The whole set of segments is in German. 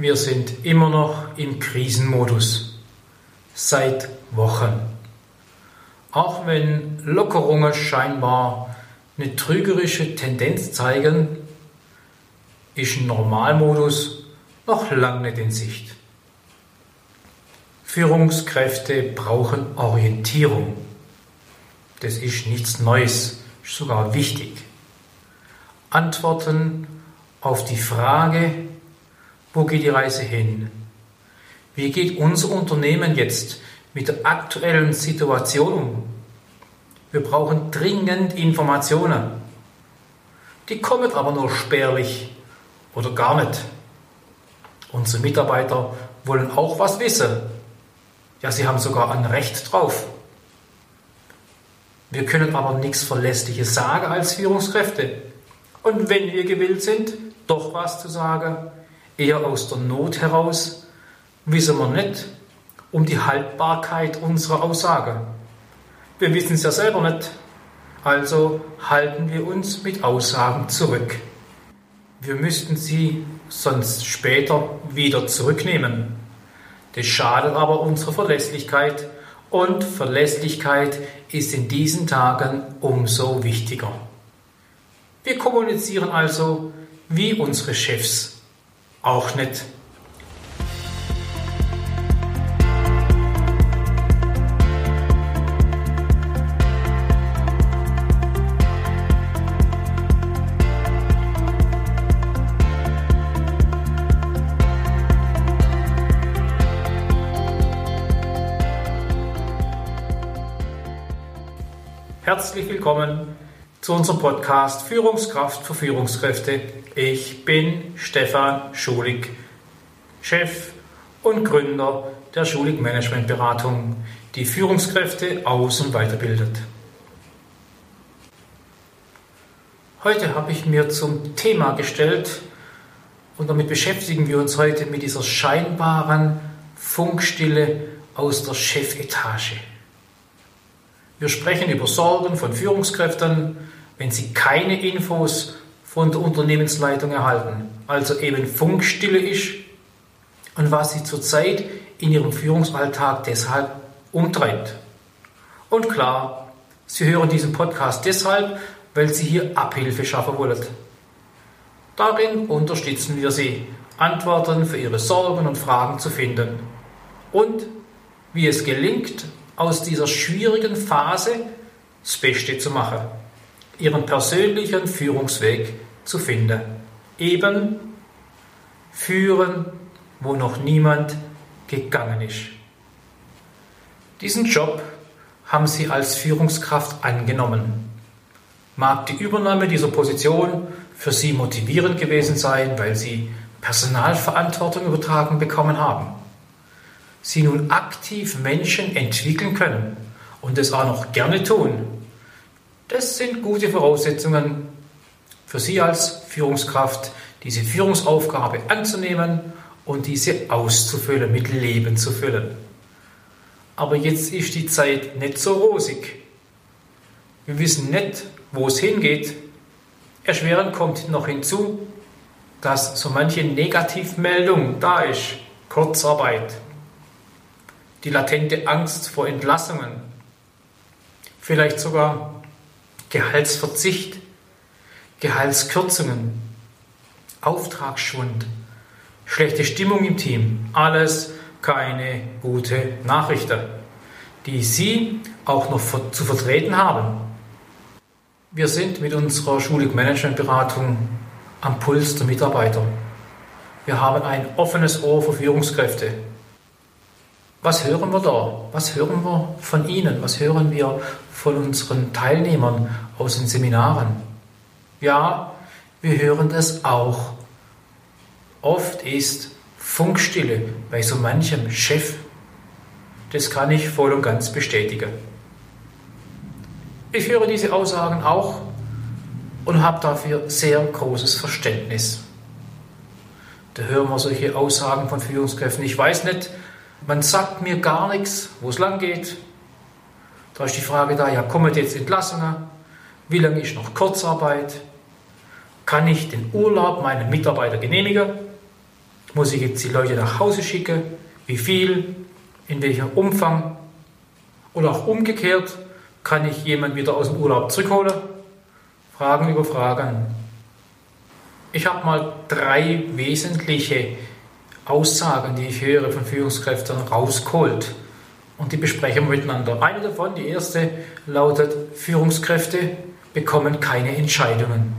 Wir sind immer noch im Krisenmodus. Seit Wochen. Auch wenn Lockerungen scheinbar eine trügerische Tendenz zeigen, ist ein Normalmodus noch lange nicht in Sicht. Führungskräfte brauchen Orientierung. Das ist nichts Neues, ist sogar wichtig. Antworten auf die Frage, wo geht die Reise hin? Wie geht unser Unternehmen jetzt mit der aktuellen Situation um? Wir brauchen dringend Informationen. Die kommen aber nur spärlich oder gar nicht. Unsere Mitarbeiter wollen auch was wissen. Ja, sie haben sogar ein Recht drauf. Wir können aber nichts Verlässliches sagen als Führungskräfte. Und wenn wir gewillt sind, doch was zu sagen, eher aus der Not heraus, wissen wir nicht um die Haltbarkeit unserer Aussage. Wir wissen es ja selber nicht, also halten wir uns mit Aussagen zurück. Wir müssten sie sonst später wieder zurücknehmen. Das schadet aber unserer Verlässlichkeit und Verlässlichkeit ist in diesen Tagen umso wichtiger. Wir kommunizieren also wie unsere Chefs auch nicht. Herzlich willkommen zu unserem Podcast Führungskraft für Führungskräfte. Ich bin Stefan Schulig, Chef und Gründer der Schulig Management Beratung, die Führungskräfte aus- und weiterbildet. Heute habe ich mir zum Thema gestellt und damit beschäftigen wir uns heute mit dieser scheinbaren Funkstille aus der Chefetage. Wir sprechen über Sorgen von Führungskräften, wenn sie keine Infos von der Unternehmensleitung erhalten, also eben Funkstille ist und was sie zurzeit in ihrem Führungsalltag deshalb umtreibt. Und klar, Sie hören diesen Podcast deshalb, weil Sie hier Abhilfe schaffen wollen. Darin unterstützen wir Sie, Antworten für Ihre Sorgen und Fragen zu finden. Und wie es gelingt, aus dieser schwierigen Phase das Beste zu machen, ihren persönlichen Führungsweg zu finden. Eben führen, wo noch niemand gegangen ist. Diesen Job haben sie als Führungskraft angenommen. Mag die Übernahme dieser Position für sie motivierend gewesen sein, weil sie Personalverantwortung übertragen bekommen haben sie nun aktiv Menschen entwickeln können und es auch noch gerne tun. Das sind gute Voraussetzungen für Sie als Führungskraft, diese Führungsaufgabe anzunehmen und diese auszufüllen, mit Leben zu füllen. Aber jetzt ist die Zeit nicht so rosig. Wir wissen nicht, wo es hingeht. Erschwerend kommt noch hinzu, dass so manche Negativmeldung da ist. Kurzarbeit, die latente Angst vor Entlassungen, vielleicht sogar Gehaltsverzicht, Gehaltskürzungen, Auftragsschwund, schlechte Stimmung im Team, alles keine gute Nachrichten, die Sie auch noch zu vertreten haben. Wir sind mit unserer Schulig Management Beratung am Puls der Mitarbeiter. Wir haben ein offenes Ohr für Führungskräfte. Was hören wir da? Was hören wir von Ihnen? Was hören wir von unseren Teilnehmern aus den Seminaren? Ja, wir hören das auch. Oft ist Funkstille bei so manchem Chef. Das kann ich voll und ganz bestätigen. Ich höre diese Aussagen auch und habe dafür sehr großes Verständnis. Da hören wir solche Aussagen von Führungskräften. Ich weiß nicht, man sagt mir gar nichts, wo es lang geht. Da ist die Frage da, ja, kommen jetzt Entlassungen? Wie lange ist noch Kurzarbeit? Kann ich den Urlaub meinem Mitarbeiter genehmigen? Muss ich jetzt die Leute nach Hause schicken? Wie viel? In welchem Umfang? Oder auch umgekehrt, kann ich jemanden wieder aus dem Urlaub zurückholen? Fragen über Fragen. Ich habe mal drei wesentliche Aussagen, die ich höre von Führungskräften, rausgeholt. Und die besprechen wir miteinander. Eine davon, die erste, lautet, Führungskräfte bekommen keine Entscheidungen.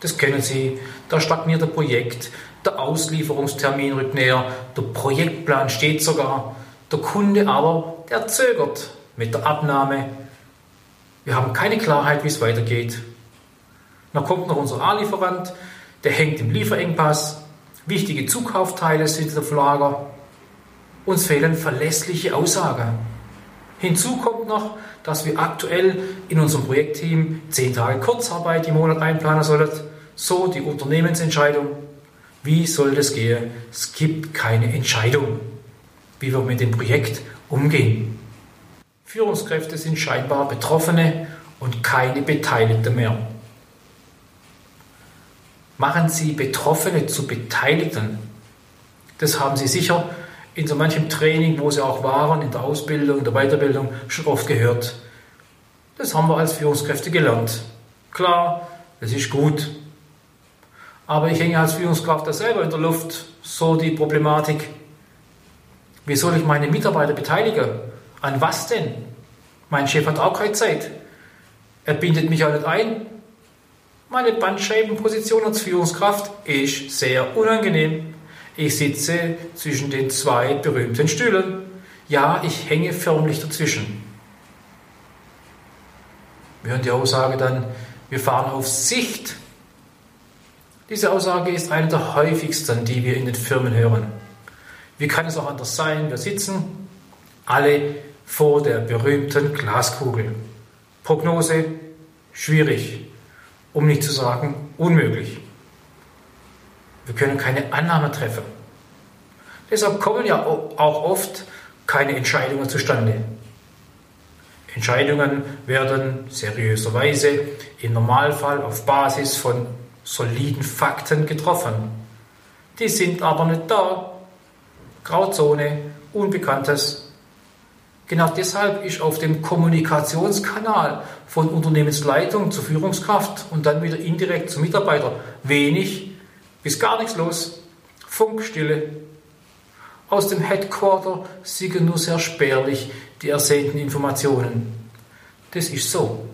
Das kennen Sie. Da stagniert ein Projekt, der Auslieferungstermin rückt näher, der Projektplan steht sogar, der Kunde aber, der zögert mit der Abnahme. Wir haben keine Klarheit, wie es weitergeht. Dann kommt noch unser A-Lieferant, der hängt im Lieferengpass, wichtige Zukaufteile sind auf Lager, uns fehlen verlässliche Aussagen. Hinzu kommt noch, dass wir aktuell in unserem Projektteam 10 Tage Kurzarbeit im Monat einplanen sollen. So die Unternehmensentscheidung. Wie soll das gehen? Es gibt keine Entscheidung, wie wir mit dem Projekt umgehen. Führungskräfte sind scheinbar Betroffene und keine Beteiligte mehr. Machen Sie Betroffene zu Beteiligten. Das haben Sie sicher in so manchem Training, wo sie auch waren, in der Ausbildung, in der Weiterbildung, schon oft gehört. Das haben wir als Führungskräfte gelernt. Klar, das ist gut. Aber ich hänge als Führungskraft da selber in der Luft, so die Problematik. Wie soll ich meine Mitarbeiter beteiligen? An was denn? Mein Chef hat auch keine Zeit. Er bindet mich auch nicht ein. Meine Bandscheibenposition als Führungskraft ist sehr unangenehm. Ich sitze zwischen den zwei berühmten Stühlen. Ja, ich hänge förmlich dazwischen. Wir hören die Aussage dann, wir fahren auf Sicht. Diese Aussage ist eine der häufigsten, die wir in den Firmen hören. Wie kann es auch anders sein? Wir sitzen alle vor der berühmten Glaskugel. Prognose schwierig, um nicht zu sagen unmöglich. Wir können keine Annahme treffen. Deshalb kommen ja auch oft keine Entscheidungen zustande. Entscheidungen werden seriöserweise im Normalfall auf Basis von soliden Fakten getroffen. Die sind aber nicht da. Grauzone, Unbekanntes. Genau deshalb ist auf dem Kommunikationskanal von Unternehmensleitung zur Führungskraft und dann wieder indirekt zum Mitarbeiter wenig bis gar nichts los. Funkstille. Aus dem Headquarter siegen nur sehr spärlich die ersehnten Informationen. Das ist so.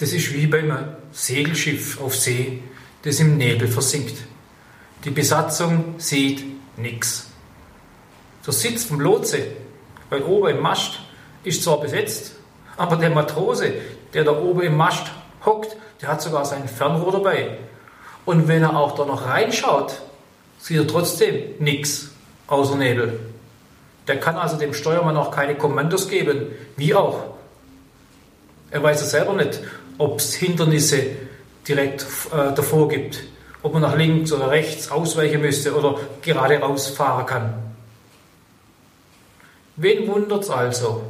Das ist wie beim Segelschiff auf See, das im Nebel versinkt. Die Besatzung sieht nichts. Der Sitz vom Lotse, weil oben im Mast, ist zwar besetzt, aber der Matrose, der da oben im Mast hockt, der hat sogar sein Fernrohr dabei. Und wenn er auch da noch reinschaut, sieht er trotzdem nichts außer Nebel. Der kann also dem Steuermann auch keine Kommandos geben, wie auch. Er weiß es selber nicht, ob es Hindernisse direkt äh, davor gibt, ob man nach links oder rechts ausweichen müsste oder gerade rausfahren kann. Wen wundert es also?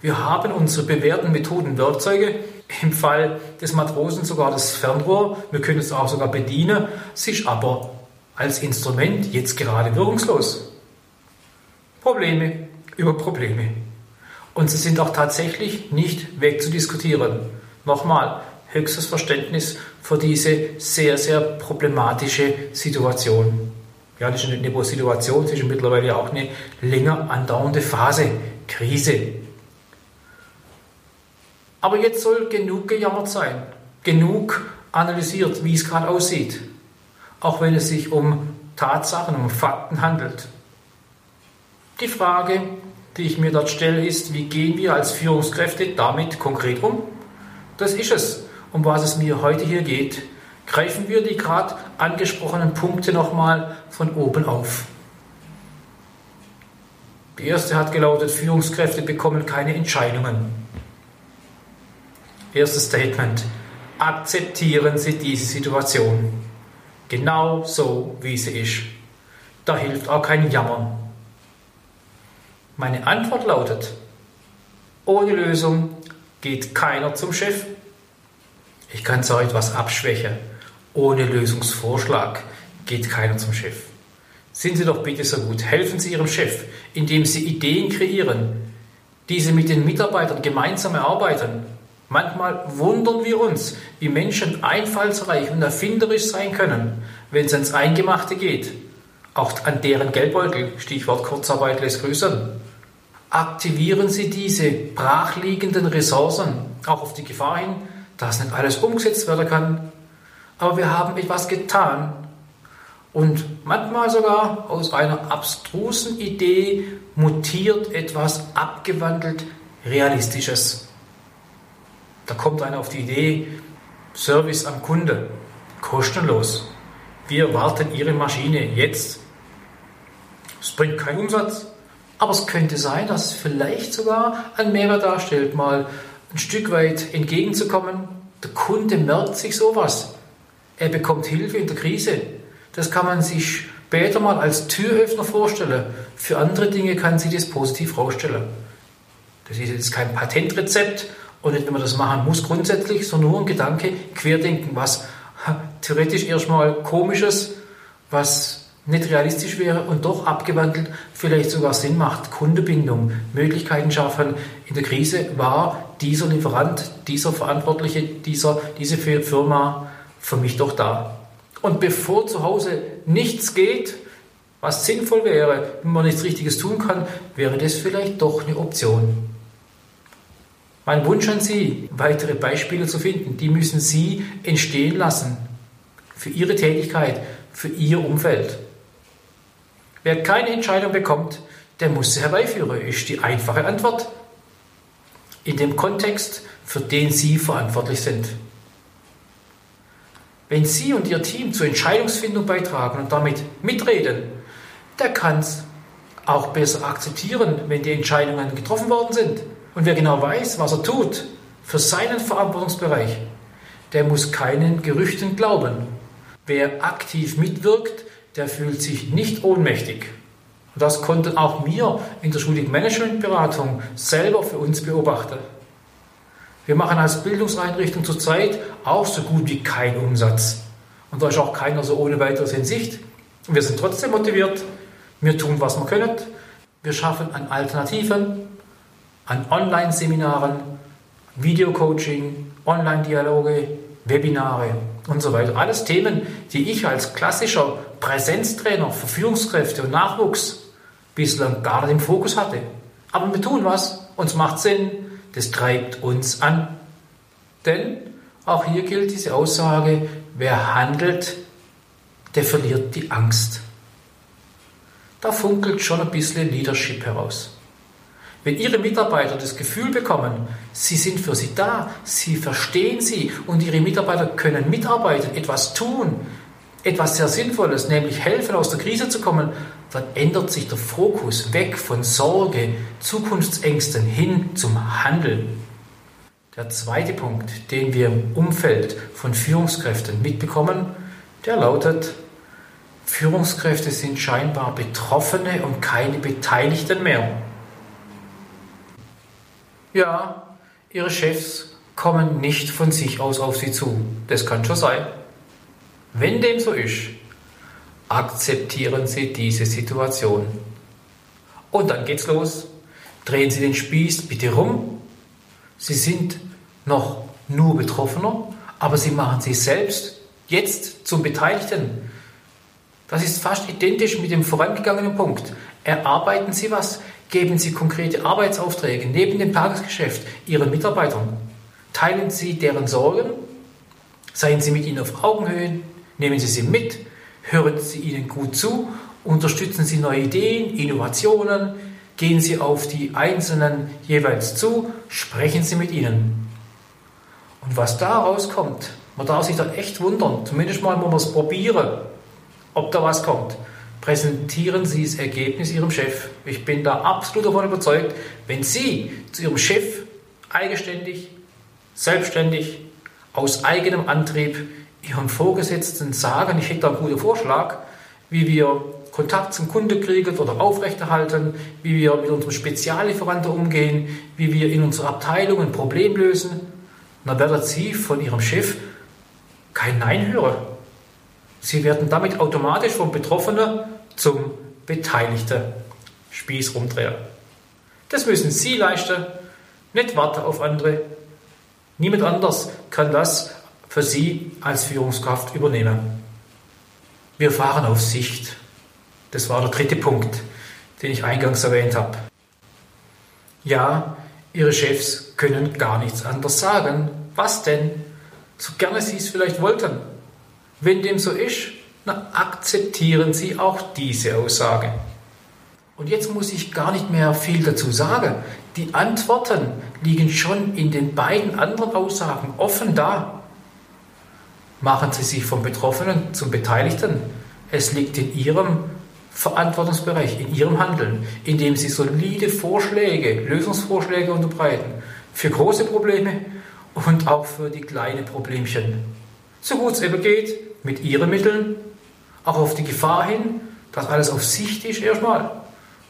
Wir haben unsere bewährten Methoden Werkzeuge, im Fall des Matrosen sogar das Fernrohr, wir können es auch sogar bedienen, sich aber als Instrument jetzt gerade wirkungslos. Probleme über Probleme. Und sie sind auch tatsächlich nicht wegzudiskutieren. Nochmal, höchstes Verständnis für diese sehr, sehr problematische Situation. Ja, das ist nur Situation, ist mittlerweile auch eine länger andauernde Phase, Krise. Aber jetzt soll genug gejammert sein, genug analysiert, wie es gerade aussieht, auch wenn es sich um Tatsachen, um Fakten handelt. Die Frage, die ich mir dort stelle, ist, wie gehen wir als Führungskräfte damit konkret um? Das ist es, um was es mir heute hier geht. Greifen wir die gerade angesprochenen Punkte nochmal von oben auf. Die erste hat gelautet, Führungskräfte bekommen keine Entscheidungen. Erstes Statement. Akzeptieren Sie diese Situation. Genau so, wie sie ist. Da hilft auch kein Jammern. Meine Antwort lautet, ohne Lösung geht keiner zum Chef. Ich kann zwar etwas abschwächen. Ohne Lösungsvorschlag geht keiner zum Chef. Sind Sie doch bitte so gut, helfen Sie Ihrem Chef, indem Sie Ideen kreieren, diese mit den Mitarbeitern gemeinsam erarbeiten. Manchmal wundern wir uns, wie Menschen einfallsreich und erfinderisch sein können, wenn es ans Eingemachte geht. Auch an deren Geldbeutel, Stichwort Kurzarbeit lässt grüßen. Aktivieren Sie diese brachliegenden Ressourcen, auch auf die Gefahr hin, dass nicht alles umgesetzt werden kann. Aber wir haben etwas getan, und manchmal sogar aus einer abstrusen Idee mutiert etwas abgewandelt Realistisches. Da kommt einer auf die Idee, Service am Kunde, kostenlos. Wir warten Ihre Maschine jetzt. Es bringt keinen Umsatz, aber es könnte sein, dass es vielleicht sogar einen Mehrwert darstellt, mal ein Stück weit entgegenzukommen. Der Kunde merkt sich sowas. Er bekommt Hilfe in der Krise. Das kann man sich später mal als Türöffner vorstellen. Für andere Dinge kann sich das positiv herausstellen. Das ist jetzt kein Patentrezept und nicht, wenn man das machen muss grundsätzlich, sondern nur ein Gedanke, Querdenken, was theoretisch erstmal komisches, was nicht realistisch wäre und doch abgewandelt vielleicht sogar Sinn macht. Kundebindung, Möglichkeiten schaffen. In der Krise war dieser Lieferant, dieser Verantwortliche, dieser, diese Firma für mich doch da. Und bevor zu Hause nichts geht, was sinnvoll wäre, wenn man nichts Richtiges tun kann, wäre das vielleicht doch eine Option. Mein Wunsch an Sie, weitere Beispiele zu finden, die müssen Sie entstehen lassen für Ihre Tätigkeit, für Ihr Umfeld. Wer keine Entscheidung bekommt, der muss sie herbeiführen, ist die einfache Antwort. In dem Kontext, für den Sie verantwortlich sind. Wenn Sie und Ihr Team zur Entscheidungsfindung beitragen und damit mitreden, der kann es auch besser akzeptieren, wenn die Entscheidungen getroffen worden sind. Und wer genau weiß, was er tut für seinen Verantwortungsbereich, der muss keinen Gerüchten glauben. Wer aktiv mitwirkt, der fühlt sich nicht ohnmächtig. Und das konnten auch wir in der Schulig Management Beratung selber für uns beobachten. Wir machen als Bildungseinrichtung zurzeit auch so gut wie keinen Umsatz. Und da ist auch keiner so ohne weiteres in Sicht. wir sind trotzdem motiviert. Wir tun, was wir können. Wir schaffen an Alternativen, an Online-Seminaren, Videocoaching, Online-Dialoge, Webinare und so weiter. Alles Themen, die ich als klassischer Präsenztrainer für Führungskräfte und Nachwuchs bislang gar nicht im Fokus hatte. Aber wir tun was, uns macht Sinn, das treibt uns an. Denn auch hier gilt diese Aussage, wer handelt, der verliert die Angst. Da funkelt schon ein bisschen Leadership heraus. Wenn Ihre Mitarbeiter das Gefühl bekommen, Sie sind für Sie da, Sie verstehen Sie und Ihre Mitarbeiter können mitarbeiten, etwas tun, etwas sehr Sinnvolles, nämlich helfen, aus der Krise zu kommen, dann ändert sich der Fokus weg von Sorge, Zukunftsängsten hin zum Handeln. Der zweite Punkt, den wir im Umfeld von Führungskräften mitbekommen, der lautet, Führungskräfte sind scheinbar Betroffene und keine Beteiligten mehr. Ja, ihre Chefs kommen nicht von sich aus auf sie zu. Das kann schon sein. Wenn dem so ist, akzeptieren Sie diese Situation. Und dann geht's los. Drehen Sie den Spieß bitte rum. Sie sind noch nur Betroffener, aber Sie machen sich selbst jetzt zum Beteiligten. Das ist fast identisch mit dem vorangegangenen Punkt. Erarbeiten Sie was, geben Sie konkrete Arbeitsaufträge neben dem Tagesgeschäft Ihren Mitarbeitern. Teilen Sie deren Sorgen, seien Sie mit ihnen auf Augenhöhe, Nehmen Sie sie mit, hören Sie ihnen gut zu, unterstützen Sie neue Ideen, Innovationen, gehen Sie auf die Einzelnen jeweils zu, sprechen Sie mit ihnen. Und was da rauskommt, man darf sich da echt wundern, zumindest mal muss man es probieren, ob da was kommt. Präsentieren Sie das Ergebnis Ihrem Chef. Ich bin da absolut davon überzeugt, wenn Sie zu Ihrem Chef eigenständig, selbstständig, aus eigenem Antrieb Ihren Vorgesetzten sagen, ich hätte einen guten Vorschlag, wie wir Kontakt zum Kunde kriegen oder aufrechterhalten, wie wir mit unserem Speziallieferanten umgehen, wie wir in unserer Abteilung ein Problem lösen, dann werden Sie von Ihrem Chef kein Nein hören. Sie werden damit automatisch vom Betroffenen zum Beteiligten. Spießrumdreher. Das müssen Sie leisten, nicht warten auf andere. Niemand anders kann das für Sie als Führungskraft übernehmen. Wir fahren auf Sicht. Das war der dritte Punkt, den ich eingangs erwähnt habe. Ja, Ihre Chefs können gar nichts anderes sagen. Was denn? So gerne Sie es vielleicht wollten. Wenn dem so ist, dann akzeptieren Sie auch diese Aussage. Und jetzt muss ich gar nicht mehr viel dazu sagen. Die Antworten liegen schon in den beiden anderen Aussagen offen da. Machen Sie sich vom Betroffenen zum Beteiligten. Es liegt in Ihrem Verantwortungsbereich, in Ihrem Handeln, indem Sie solide Vorschläge, Lösungsvorschläge unterbreiten für große Probleme und auch für die kleinen Problemchen. So gut es eben geht, mit Ihren Mitteln, auch auf die Gefahr hin, dass alles auf Sicht ist erstmal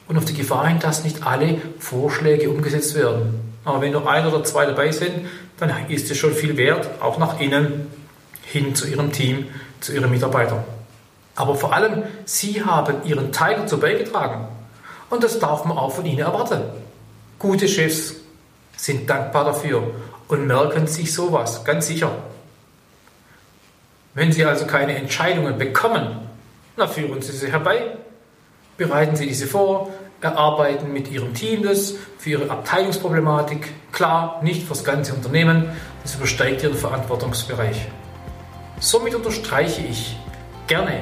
und auf die Gefahr hin, dass nicht alle Vorschläge umgesetzt werden. Aber wenn noch ein oder zwei dabei sind, dann ist es schon viel wert, auch nach innen hin zu Ihrem Team, zu Ihren Mitarbeitern. Aber vor allem, Sie haben Ihren Teil dazu beigetragen. Und das darf man auch von Ihnen erwarten. Gute Chefs sind dankbar dafür und merken sich sowas, ganz sicher. Wenn Sie also keine Entscheidungen bekommen, dann führen Sie sie herbei, bereiten Sie diese vor, erarbeiten mit Ihrem Team das für Ihre Abteilungsproblematik. Klar, nicht fürs ganze Unternehmen, das übersteigt Ihren Verantwortungsbereich. Somit unterstreiche ich gerne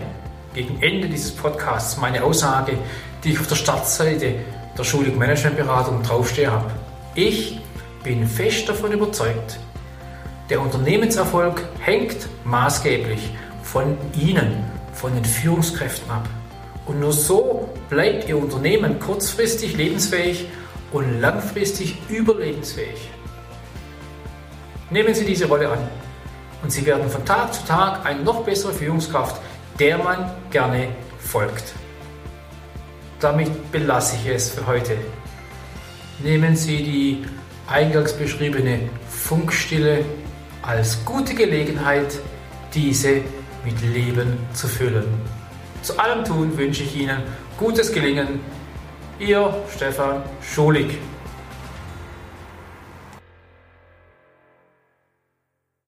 gegen Ende dieses Podcasts meine Aussage, die ich auf der Startseite der Schulung Managementberatung draufstehe habe. Ich bin fest davon überzeugt, der Unternehmenserfolg hängt maßgeblich von Ihnen, von den Führungskräften ab. Und nur so bleibt Ihr Unternehmen kurzfristig lebensfähig und langfristig überlebensfähig. Nehmen Sie diese Rolle an und Sie werden von Tag zu Tag eine noch bessere Führungskraft, der man gerne folgt. Damit belasse ich es für heute. Nehmen Sie die eingangs beschriebene Funkstille als gute Gelegenheit, diese mit Leben zu füllen. Zu allem Tun wünsche ich Ihnen gutes Gelingen. Ihr Stefan Schulig.